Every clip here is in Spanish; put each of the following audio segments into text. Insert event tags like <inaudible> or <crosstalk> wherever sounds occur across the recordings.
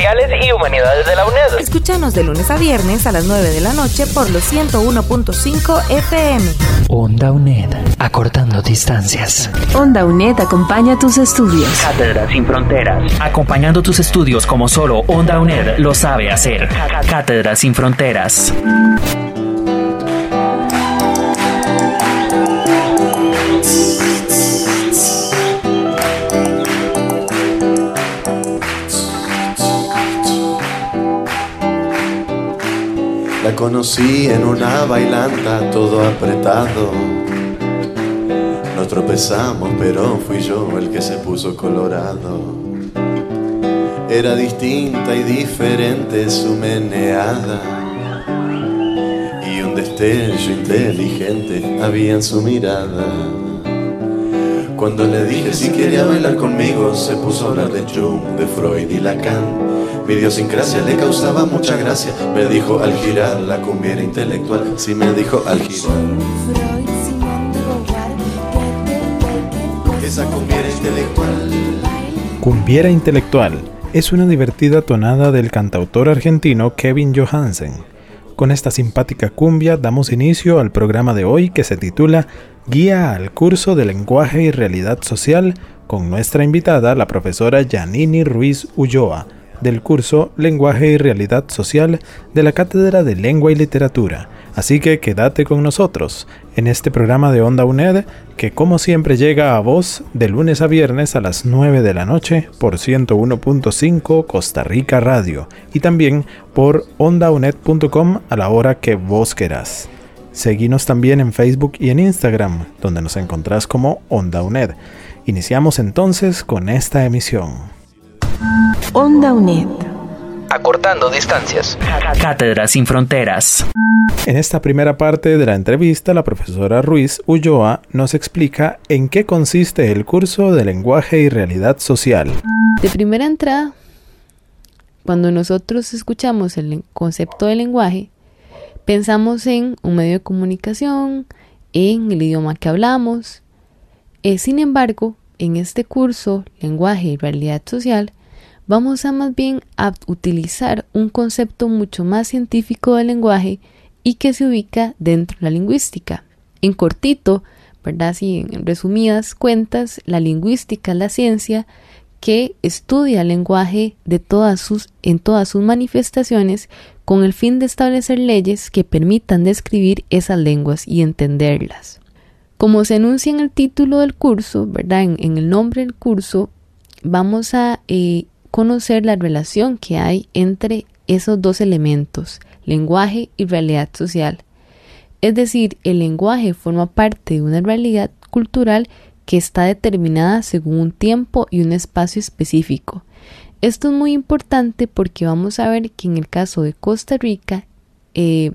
y Humanidades de la UNED. Escúchanos de lunes a viernes a las 9 de la noche por los 101.5 FM. Onda UNED. Acortando distancias. Onda UNED acompaña tus estudios. Cátedra sin fronteras. Acompañando tus estudios como solo Onda UNED lo sabe hacer. Cátedra sin fronteras. Conocí en una bailanta, todo apretado. Nos tropezamos, pero fui yo el que se puso colorado. Era distinta y diferente su meneada. Y un destello inteligente había en su mirada. Cuando le dije si quería bailar conmigo, se puso a hablar de Jung, de Freud y Lacan. Mi idiosincrasia le causaba mucha gracia. Me dijo al girar la cumbia era intelectual. Sí me dijo al girar. Cumbiera intelectual es una divertida tonada del cantautor argentino Kevin Johansen. Con esta simpática cumbia damos inicio al programa de hoy que se titula Guía al curso de lenguaje y realidad social con nuestra invitada, la profesora Janini Ruiz Ulloa del curso Lenguaje y Realidad Social de la Cátedra de Lengua y Literatura. Así que quédate con nosotros en este programa de Onda UNED que como siempre llega a vos de lunes a viernes a las 9 de la noche por 101.5 Costa Rica Radio y también por ondaunet.com a la hora que vos querás. Seguinos también en Facebook y en Instagram, donde nos encontrás como Onda UNED. Iniciamos entonces con esta emisión. Onda UNED. Acortando distancias. Cátedra sin fronteras. En esta primera parte de la entrevista, la profesora Ruiz Ulloa nos explica en qué consiste el curso de lenguaje y realidad social. De primera entrada, cuando nosotros escuchamos el concepto de lenguaje, pensamos en un medio de comunicación, en el idioma que hablamos. Eh, sin embargo, en este curso, lenguaje y realidad social, vamos a más bien a utilizar un concepto mucho más científico del lenguaje y que se ubica dentro de la lingüística. En cortito, ¿verdad? En resumidas cuentas, la lingüística es la ciencia que estudia el lenguaje de todas sus, en todas sus manifestaciones con el fin de establecer leyes que permitan describir esas lenguas y entenderlas. Como se anuncia en el título del curso, ¿verdad? En, el nombre del curso, vamos a eh, conocer la relación que hay entre esos dos elementos, lenguaje y realidad social. Es decir, el lenguaje forma parte de una realidad cultural que está determinada según un tiempo y un espacio específico. Esto es muy importante porque vamos a ver que en el caso de Costa Rica, eh,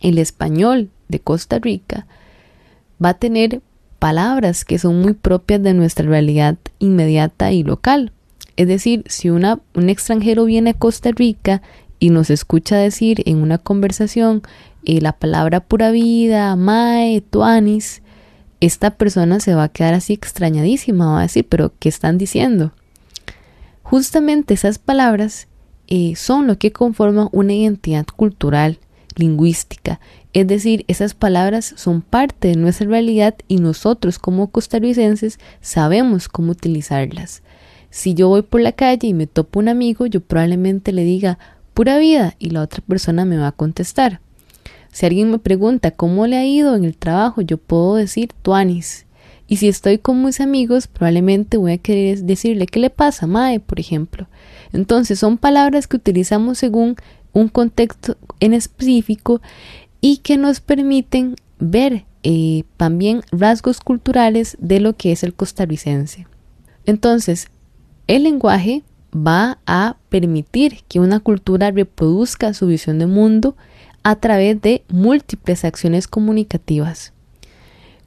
el español de Costa Rica va a tener palabras que son muy propias de nuestra realidad inmediata y local. Es decir, si una, un extranjero viene a Costa Rica y nos escucha decir en una conversación eh, la palabra pura vida, mae, tuanis, esta persona se va a quedar así extrañadísima, va a decir, pero ¿qué están diciendo? Justamente esas palabras eh, son lo que conforman una identidad cultural, lingüística, es decir, esas palabras son parte de nuestra realidad y nosotros como costarricenses sabemos cómo utilizarlas. Si yo voy por la calle y me topo un amigo, yo probablemente le diga pura vida y la otra persona me va a contestar. Si alguien me pregunta cómo le ha ido en el trabajo, yo puedo decir tuanis. Y si estoy con mis amigos, probablemente voy a querer decirle qué le pasa, mae, por ejemplo. Entonces son palabras que utilizamos según un contexto en específico y que nos permiten ver eh, también rasgos culturales de lo que es el costarricense. Entonces, el lenguaje va a permitir que una cultura reproduzca su visión de mundo a través de múltiples acciones comunicativas.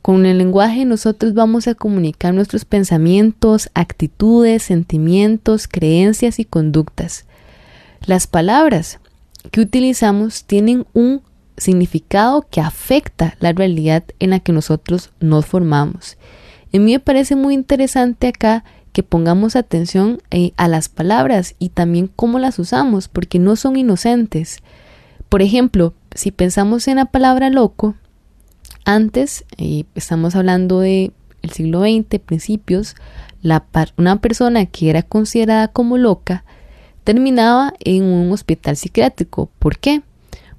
Con el lenguaje nosotros vamos a comunicar nuestros pensamientos, actitudes, sentimientos, creencias y conductas. Las palabras que utilizamos tienen un significado que afecta la realidad en la que nosotros nos formamos. A mí me parece muy interesante acá que pongamos atención eh, a las palabras y también cómo las usamos, porque no son inocentes. Por ejemplo, si pensamos en la palabra loco, antes, eh, estamos hablando de el siglo XX, principios, la una persona que era considerada como loca terminaba en un hospital psiquiátrico. ¿Por qué?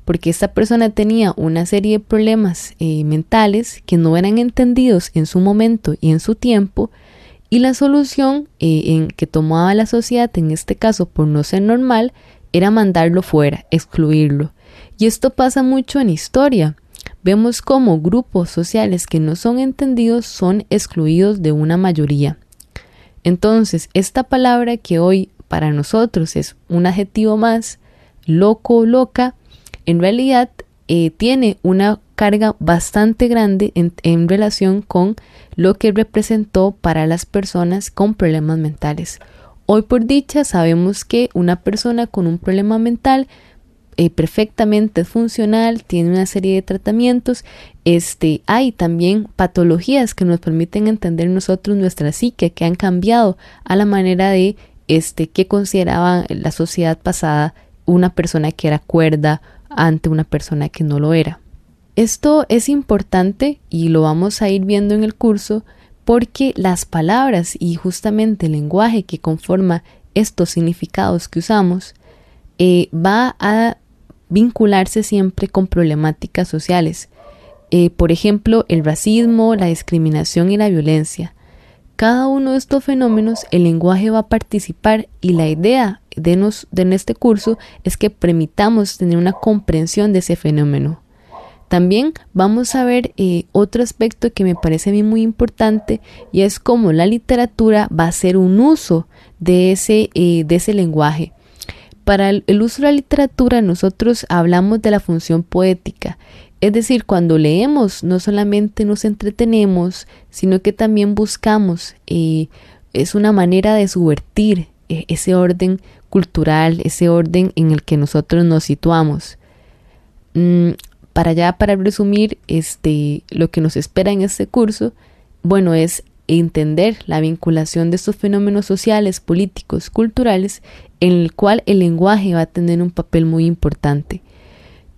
Porque esta persona tenía una serie de problemas eh, mentales que no eran entendidos en su momento y en su tiempo y la solución eh, en que tomaba la sociedad, en este caso por no ser normal, era mandarlo fuera, excluirlo. Y esto pasa mucho en historia. Vemos cómo grupos sociales que no son entendidos son excluidos de una mayoría. Entonces, esta palabra que hoy para nosotros es un adjetivo más, loco o loca, en realidad eh, tiene una carga bastante grande en, relación con lo que representó para las personas con problemas mentales. Hoy por dicha sabemos que una persona con un problema mental eh, perfectamente funcional, tiene una serie de tratamientos. Este, hay también patologías que nos permiten entender nosotros nuestra psique, que han cambiado a la manera de este, que consideraba la sociedad pasada una persona que era cuerda ante una persona que no lo era. Esto es importante y lo vamos a ir viendo en el curso porque las palabras y justamente el lenguaje que conforma estos significados que usamos eh, va a vincularse siempre con problemáticas sociales. Eh, por ejemplo, el racismo, la discriminación y la violencia cada uno de estos fenómenos el lenguaje va a participar y la idea de, nos, de este curso es que permitamos tener una comprensión de ese fenómeno. También vamos a ver eh, otro aspecto que me parece a mí muy importante y es cómo la literatura va a ser un uso de ese, eh, de ese lenguaje. Para el, uso de la literatura nosotros hablamos de la función poética es decir, cuando leemos no solamente nos entretenemos, sino que también buscamos, eh, es una manera de subvertir ese orden cultural, ese orden en el que nosotros nos situamos. Mm, para ya, para resumir, este, lo que nos espera en este curso, bueno, es entender la vinculación de estos fenómenos sociales, políticos, culturales, en el cual el lenguaje va a tener un papel muy importante.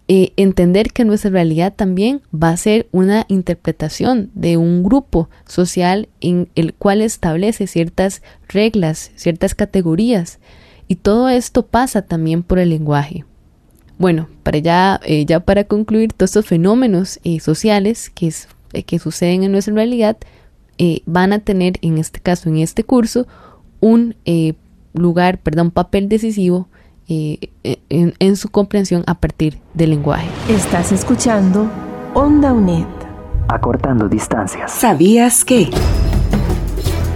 Eh, entender que nuestra realidad también va a ser una interpretación de un grupo social en el cual establece ciertas reglas, ciertas categorías. Y todo esto pasa también por el lenguaje. Bueno, para ya, eh, ya para concluir, todos estos fenómenos eh, sociales que, que suceden en nuestra realidad van a tener, en este caso, en este curso, un lugar, perdón, papel decisivo eh, en, en, su comprensión a partir del lenguaje. Estás escuchando Onda UNED. Acortando distancias. ¿Sabías que?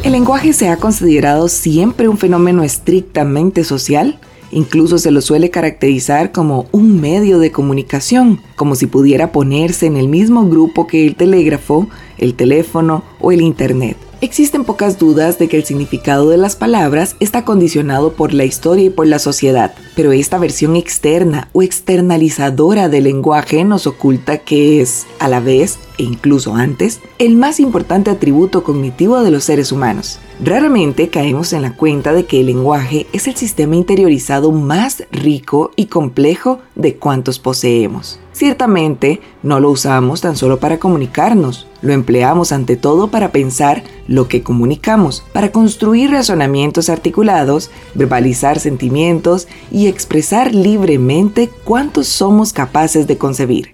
El lenguaje se ha considerado siempre un fenómeno estrictamente social. Incluso se lo suele caracterizar como un medio de comunicación, como si pudiera ponerse en el mismo grupo que el telégrafo, el teléfono o el Internet. Existen pocas dudas de que el significado de las palabras está condicionado por la historia y por la sociedad, pero esta versión externa o externalizadora del lenguaje nos oculta que es, a la vez, e incluso antes, el más importante atributo cognitivo de los seres humanos. Raramente caemos en la cuenta de que el lenguaje es el sistema interiorizado más rico y complejo de cuantos poseemos. Ciertamente, no lo usamos tan solo para comunicarnos, lo empleamos ante todo para pensar lo que comunicamos, para construir razonamientos articulados, verbalizar sentimientos y expresar libremente cuántos somos capaces de concebir.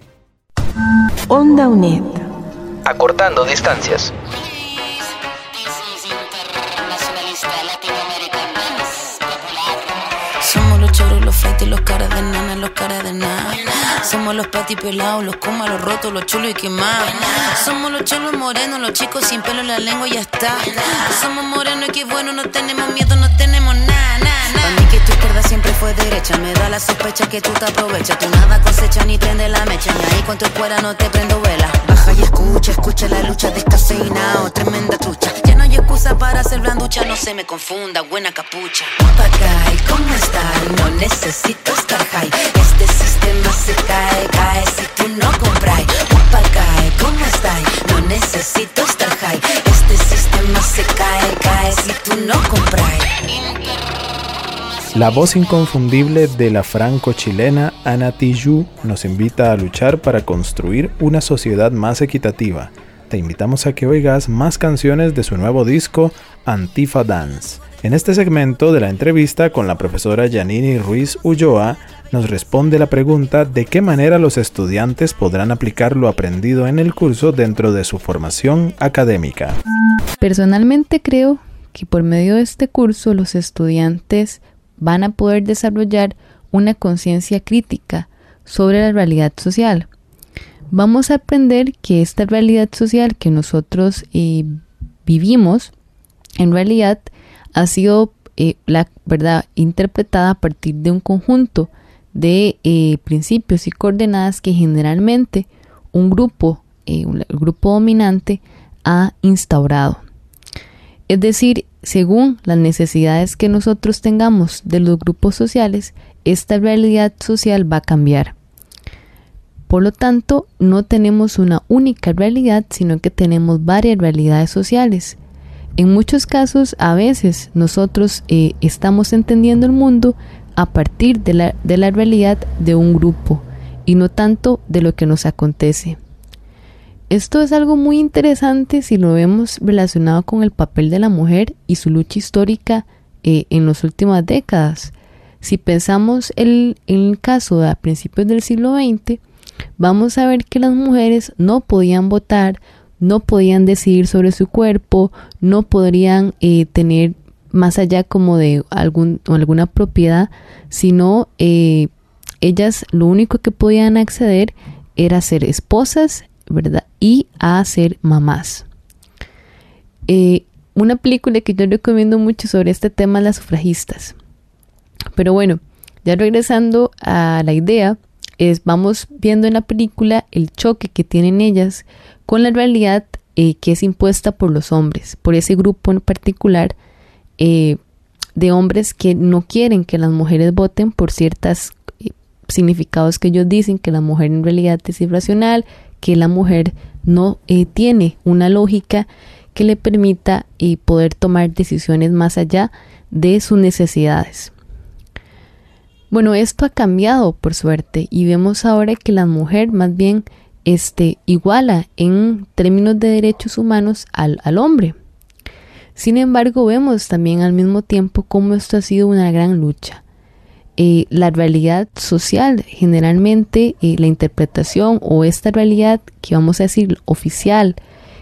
Onda UNED. Acortando distancias. Choros, los feitos, los caras de nana, los caras de nada. Somos los patis pelados, los comas, los rotos, los chulos y quemados. Somos los cholos morenos, los chicos sin pelo en la lengua y ya está. Somos morenos y qué bueno, no tenemos miedo, no tenemos nada, nada Para mí que tu izquierda siempre fue derecha. Me da la sospecha que tú te aprovechas. Tú nada cosecha ni prende la mecha. Ni ahí con tu escuela no te prendo vela. Y escucha, escucha la lucha descafeinado. Tremenda trucha. Ya no hay excusa para ser blanducha. No se me confunda, buena capucha. Papagay, ¿cómo está? No necesito estar high. Este sistema se cae, cae si tú no compras. Papagay, ¿cómo está? No necesito estar high. Este sistema se cae, cae si tú no compras. La voz inconfundible de la franco-chilena Ana Tijoux nos invita a luchar para construir una sociedad más equitativa. Te invitamos a que oigas más canciones de su nuevo disco Antifa Dance. En este segmento de la entrevista con la profesora Janini Ruiz Ulloa, nos responde la pregunta de qué manera los estudiantes podrán aplicar lo aprendido en el curso dentro de su formación académica. Personalmente creo que por medio de este curso los estudiantes van a poder desarrollar una conciencia crítica sobre la realidad social. Vamos a aprender que esta realidad social que nosotros eh, vivimos, en realidad ha sido eh, la verdad interpretada a partir de un conjunto de eh, principios y coordenadas que generalmente un grupo, un grupo dominante ha instaurado. Es decir, según las necesidades que nosotros tengamos de los grupos sociales, esta realidad social va a cambiar. Por lo tanto, no tenemos una única realidad, sino que tenemos varias realidades sociales. En muchos casos, a veces nosotros eh, estamos entendiendo el mundo a partir de la, de la realidad de un grupo y no tanto de lo que nos acontece. Esto es algo muy interesante si lo vemos relacionado con el papel de la mujer y su lucha histórica eh, en las últimas décadas. Si pensamos en el caso de a principios del siglo XX, vamos a ver que las mujeres no podían votar, no podían decidir sobre su cuerpo, no podrían eh, tener más allá como de algún, alguna propiedad, sino eh, ellas lo único que podían acceder era ser esposas ¿verdad? Y a ser mamás. Eh, una película que yo recomiendo mucho sobre este tema es Las sufragistas. Pero bueno, ya regresando a la idea, es, vamos viendo en la película el choque que tienen ellas con la realidad eh, que es impuesta por los hombres, por ese grupo en particular eh, de hombres que no quieren que las mujeres voten por ciertos significados que ellos dicen que la mujer en realidad es irracional, que la mujer no eh, tiene una lógica que le permita eh, poder tomar decisiones más allá de sus necesidades. Bueno, esto ha cambiado por suerte y vemos ahora que la mujer más bien este, iguala en términos de derechos humanos al, al hombre. Sin embargo, vemos también al mismo tiempo cómo esto ha sido una gran lucha. Eh, la realidad social, generalmente eh, la interpretación o esta realidad que vamos a decir oficial,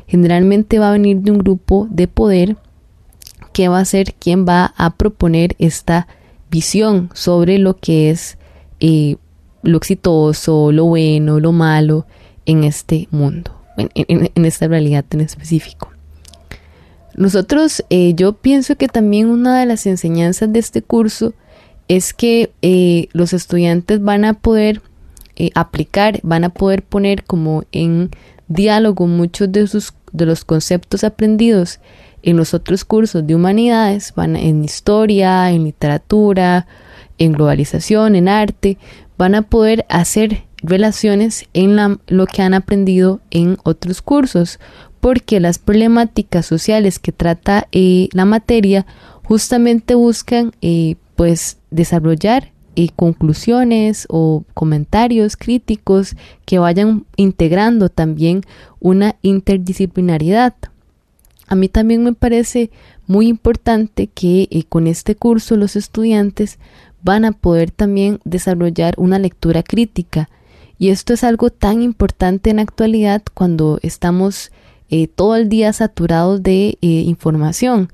generalmente va a venir de un grupo de poder que va a ser quien va a proponer esta visión sobre lo que es eh, lo exitoso, lo bueno, lo malo en este mundo, en, esta realidad en específico. Nosotros, yo pienso que también una de las enseñanzas de este curso es que eh, los estudiantes van a poder eh, aplicar, van a poder poner como en diálogo muchos de, sus, de los conceptos aprendidos en los otros cursos de humanidades, van en historia, en literatura, en globalización, en arte, van a poder hacer relaciones en lo que han aprendido en otros cursos, porque las problemáticas sociales que trata eh, la materia justamente buscan pues desarrollar eh, conclusiones o comentarios críticos que vayan integrando también una interdisciplinariedad. A mí también me parece muy importante que eh, con este curso los estudiantes van a poder también desarrollar una lectura crítica y esto es algo tan importante en la actualidad cuando estamos eh, todo el día saturados de información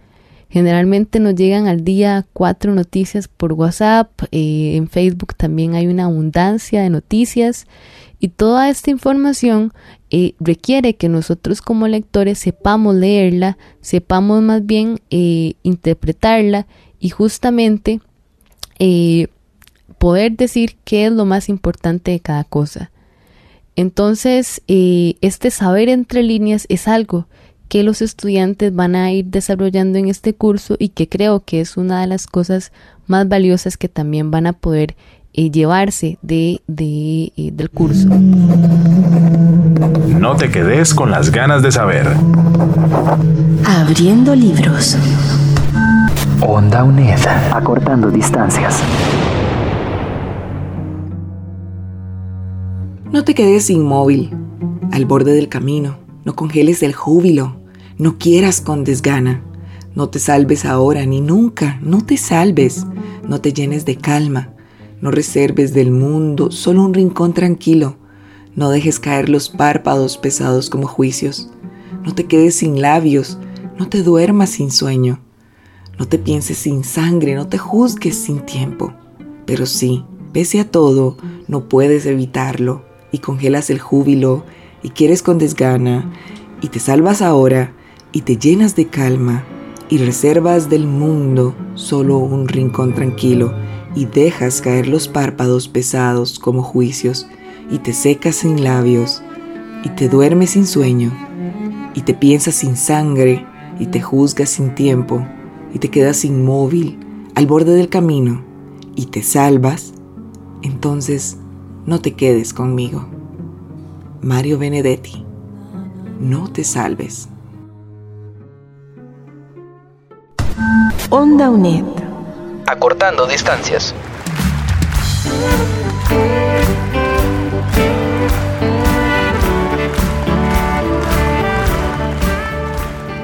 Generalmente nos llegan al día cuatro noticias por WhatsApp, eh, en Facebook también hay una abundancia de noticias y toda esta información eh, requiere que nosotros como lectores sepamos leerla, sepamos más bien eh, interpretarla y justamente poder decir qué es lo más importante de cada cosa. Entonces, este saber entre líneas es algo que los estudiantes van a ir desarrollando en este curso y que creo que es una de las cosas más valiosas que también van a poder eh, llevarse de, de, eh, del curso. No te quedes con las ganas de saber. Abriendo libros. Onda UNED, acortando distancias. No te quedes inmóvil, al borde del camino. No congeles el júbilo. No quieras con desgana. No te salves ahora ni nunca. No te salves. No te llenes de calma. No reserves del mundo solo un rincón tranquilo. No dejes caer los párpados pesados como juicios. No te quedes sin labios. No te duermas sin sueño. No te pienses sin sangre. No te juzgues sin tiempo. Pero sí, pese a todo, no puedes evitarlo y congelas el júbilo y quieres con desgana y te salvas ahora y te llenas de calma y reservas del mundo solo un rincón tranquilo y dejas caer los párpados pesados como juicios y te secas sin labios y te duermes sin sueño y te piensas sin sangre y te juzgas sin tiempo y te quedas inmóvil al borde del camino y te salvas, entonces no te quedes conmigo. Mario Benedetti, no te salves. Onda UNED. Acortando distancias.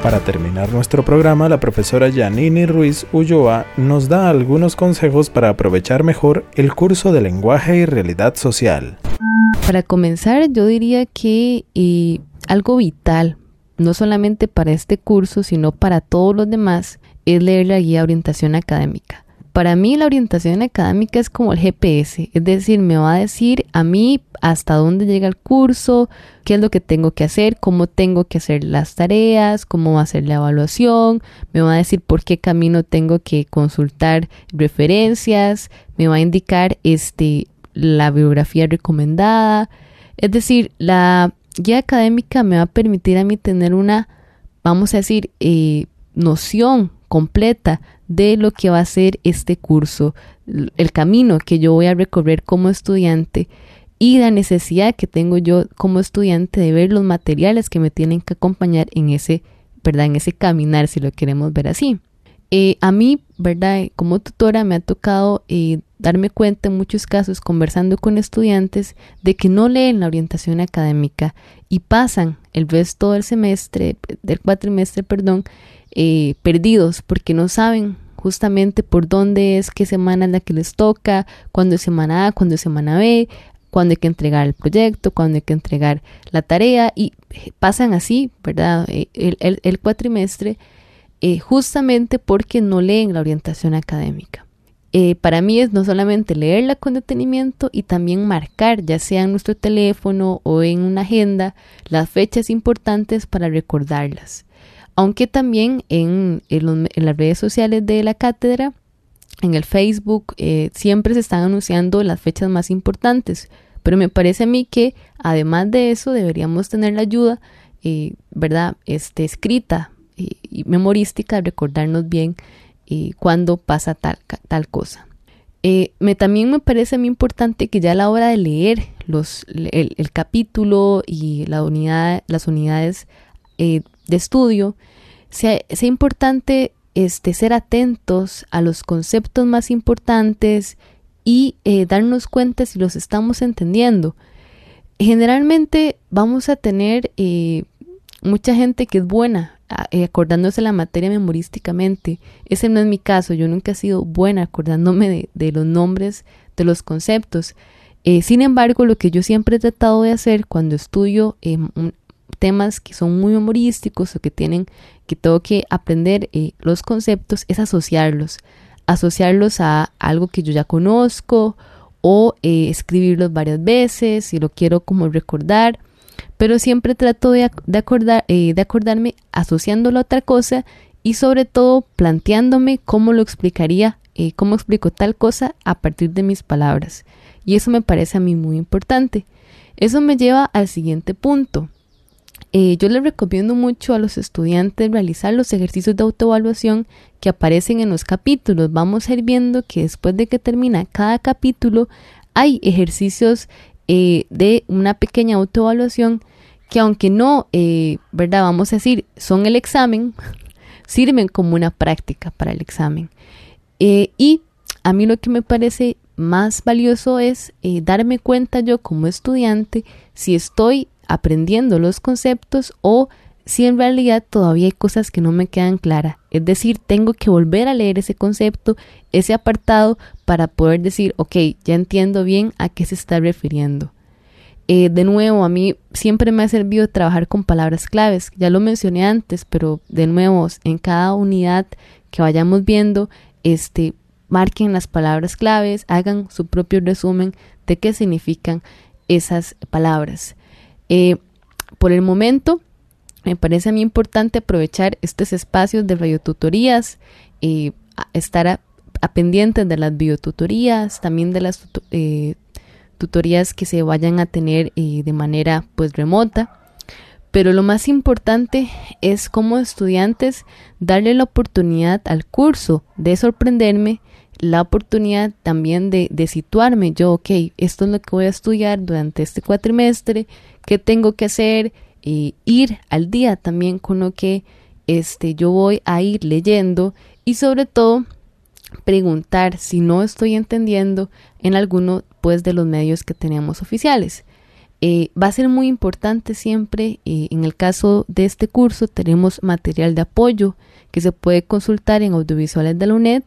Para terminar nuestro programa, la profesora Janine Ruiz Ulloa nos da algunos consejos para aprovechar mejor el curso de lenguaje y realidad social. Para comenzar, yo diría que eh, algo vital, no solamente para este curso, sino para todos los demás, es leer la guía de orientación académica. Para mí la orientación académica es como el GPS, es decir, me va a decir a mí hasta dónde llega el curso, qué es lo que tengo que hacer, cómo tengo que hacer las tareas, cómo va a ser la evaluación, me va a decir por qué camino tengo que consultar referencias, me va a indicar este la bibliografía recomendada. Es decir, la guía académica me va a permitir a mí tener una, vamos a decir, eh, noción completa de lo que va a ser este curso, el camino que yo voy a recorrer como estudiante y la necesidad que tengo yo como estudiante de ver los materiales que me tienen que acompañar en ese, ¿verdad? En ese caminar, si lo queremos ver así. Eh, a mí, ¿verdad? Como tutora me ha tocado eh, darme cuenta en muchos casos conversando con estudiantes de que no leen la orientación académica y pasan el resto del semestre, del cuatrimestre, perdón, eh, perdidos porque no saben justamente por dónde es, qué semana es la que les toca, cuándo es semana A, cuándo es semana B, cuándo hay que entregar el proyecto, cuándo hay que entregar la tarea y pasan así, ¿verdad? Eh, el, cuatrimestre eh, justamente porque no leen la orientación académica. para mí es no solamente leerla con detenimiento y también marcar, ya sea en nuestro teléfono o en una agenda, las fechas importantes para recordarlas aunque también en, las redes sociales de la cátedra, en el Facebook, eh, siempre se están anunciando las fechas más importantes. Pero me parece a mí que además de eso deberíamos tener la ayuda, eh, ¿verdad? Este, escrita eh, y memorística, recordarnos bien cuándo pasa tal, tal cosa. me, también me parece muy importante que ya a la hora de leer los, el, capítulo y la unidad, las unidades de estudio, sea, sea importante este, ser atentos a los conceptos más importantes y eh, darnos cuenta si los estamos entendiendo. Generalmente vamos a tener eh, mucha gente que es buena eh, acordándose la materia memorísticamente. Ese no es mi caso, yo nunca he sido buena acordándome de, de los nombres de los conceptos. sin embargo, lo que yo siempre he tratado de hacer cuando estudio temas que son muy humorísticos o que tienen que tengo que aprender eh, los conceptos es asociarlos, asociarlos a algo que yo ya conozco o eh, escribirlos varias veces si lo quiero como recordar, pero siempre trato de, acordar, eh, de acordarme asociándolo a otra cosa y sobre todo planteándome cómo lo explicaría eh, cómo explico tal cosa a partir de mis palabras. Y eso me parece a mí muy importante. Eso me lleva al siguiente punto. Eh, yo les recomiendo mucho a los estudiantes realizar los ejercicios de autoevaluación que aparecen en los capítulos. Vamos a ir viendo que después de que termina cada capítulo hay ejercicios eh, de una pequeña autoevaluación que aunque no, eh, ¿verdad? Vamos a decir, son el examen, <laughs> sirven como una práctica para el examen. y a mí lo que me parece más valioso es darme cuenta yo como estudiante si estoy aprendiendo los conceptos o si en realidad todavía hay cosas que no me quedan claras. Es decir, tengo que volver a leer ese concepto, ese apartado, para poder decir, ok, ya entiendo bien a qué se está refiriendo. Eh, de nuevo, a mí siempre me ha servido trabajar con palabras claves. Ya lo mencioné antes, pero de nuevo, en cada unidad que vayamos viendo, este, marquen las palabras claves, hagan su propio resumen de qué significan esas palabras. Eh, por el momento, me parece a mí importante aprovechar estos espacios de radiotutorías, y estar a, pendientes de las biotutorías, también de las eh, tutorías que se vayan a tener eh, de manera pues remota. Pero lo más importante es como estudiantes darle la oportunidad al curso de sorprenderme, la oportunidad también de, situarme yo, ok, esto es lo que voy a estudiar durante este cuatrimestre, qué tengo que hacer, y ir al día también con lo que este, yo voy a ir leyendo y sobre todo preguntar si no estoy entendiendo en alguno pues de los medios que tenemos oficiales. Eh, va a ser muy importante siempre, eh, en el caso de este curso tenemos material de apoyo que se puede consultar en audiovisuales de la UNED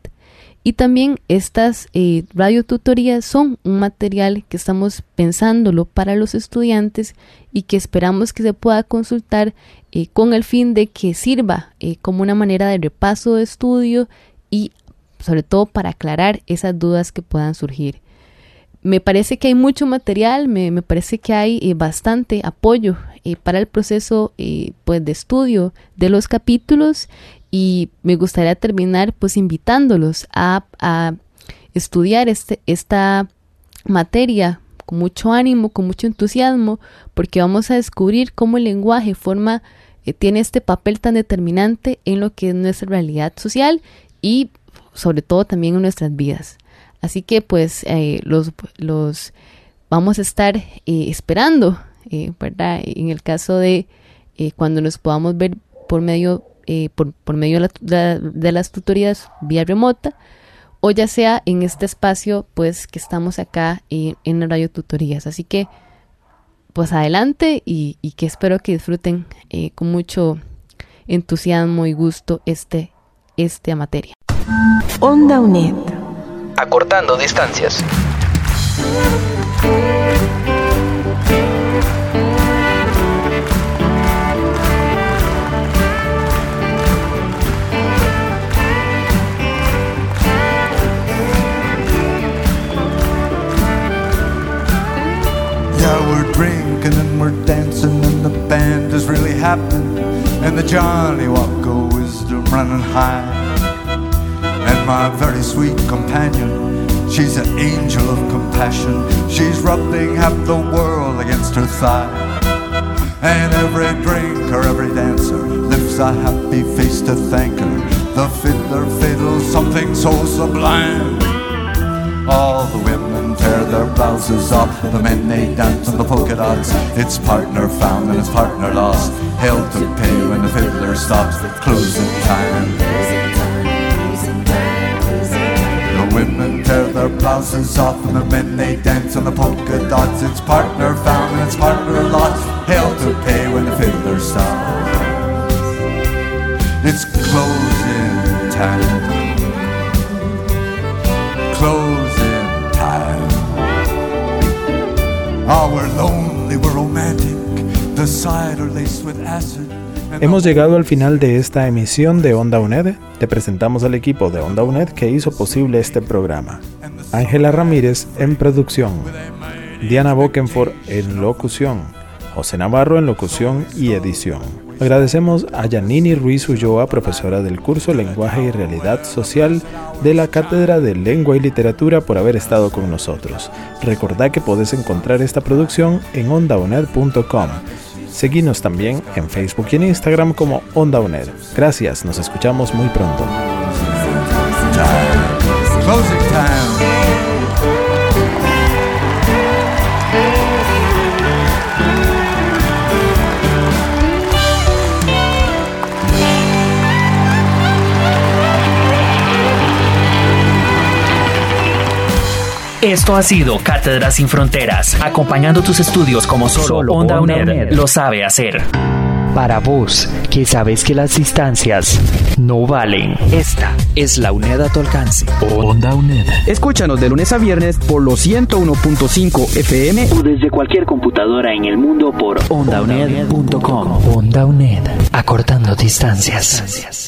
y también estas eh, radiotutorías son un material que estamos pensándolo para los estudiantes y que esperamos que se pueda consultar eh, con el fin de que sirva eh, como una manera de repaso de estudio y sobre todo para aclarar esas dudas que puedan surgir. Me parece que hay mucho material, me, me parece que hay eh, bastante apoyo para el proceso pues de estudio de los capítulos y me gustaría terminar pues invitándolos a, estudiar este, esta materia con mucho ánimo, con mucho entusiasmo, porque vamos a descubrir cómo el lenguaje forma, eh, tiene este papel tan determinante en lo que es nuestra realidad social y sobre todo también en nuestras vidas. Así que pues eh, los, los vamos a estar eh, esperando, ¿verdad? En el caso de cuando nos podamos ver por medio eh, por, medio de, las tutorías vía remota o ya sea en este espacio pues que estamos acá en, en Radio Tutorías. Así que pues adelante y, que espero que disfruten eh, con mucho entusiasmo y gusto este, esta materia. Onda UNED. Acortando distancias. Drinking and we're dancing and the band is really happening and the Johnny Walker wisdom running high. And my very sweet companion, she's an angel of compassion. She's rubbing half the world against her thigh. And every drinker, every dancer lifts a happy face to thank her. The fiddler fiddles something so sublime. All the women tear their blouses off. The men they dance on the polka dots. Its partner found and its partner lost. Hell to pay when the fiddler stops. Closing time. The women tear their blouses off and the men they dance on the polka dots. Its partner Hemos llegado al final de esta emisión de Onda UNED. Te presentamos al equipo de Onda UNED que hizo posible este programa. Ángela Ramírez en producción, Diana Bokenford en locución, José Navarro en locución y edición. Agradecemos a Yanini Ruiz Ulloa, profesora del curso Lenguaje y Realidad Social de la Cátedra de Lengua y Literatura, por haber estado con nosotros. Recordá que podés encontrar esta producción en ondaoned.com. Seguinos también en Facebook y en Instagram como Onda Gracias, nos escuchamos muy pronto. Esto ha sido Cátedra sin Fronteras, acompañando tus estudios como solo, Onda, UNED, lo sabe hacer. Para vos, que sabes que las distancias no valen, esta es la UNED a tu alcance. Onda UNED. Escúchanos de lunes a viernes por los 101.5 FM o desde cualquier computadora en el mundo por ondauned.com. Onda UNED, acortando distancias.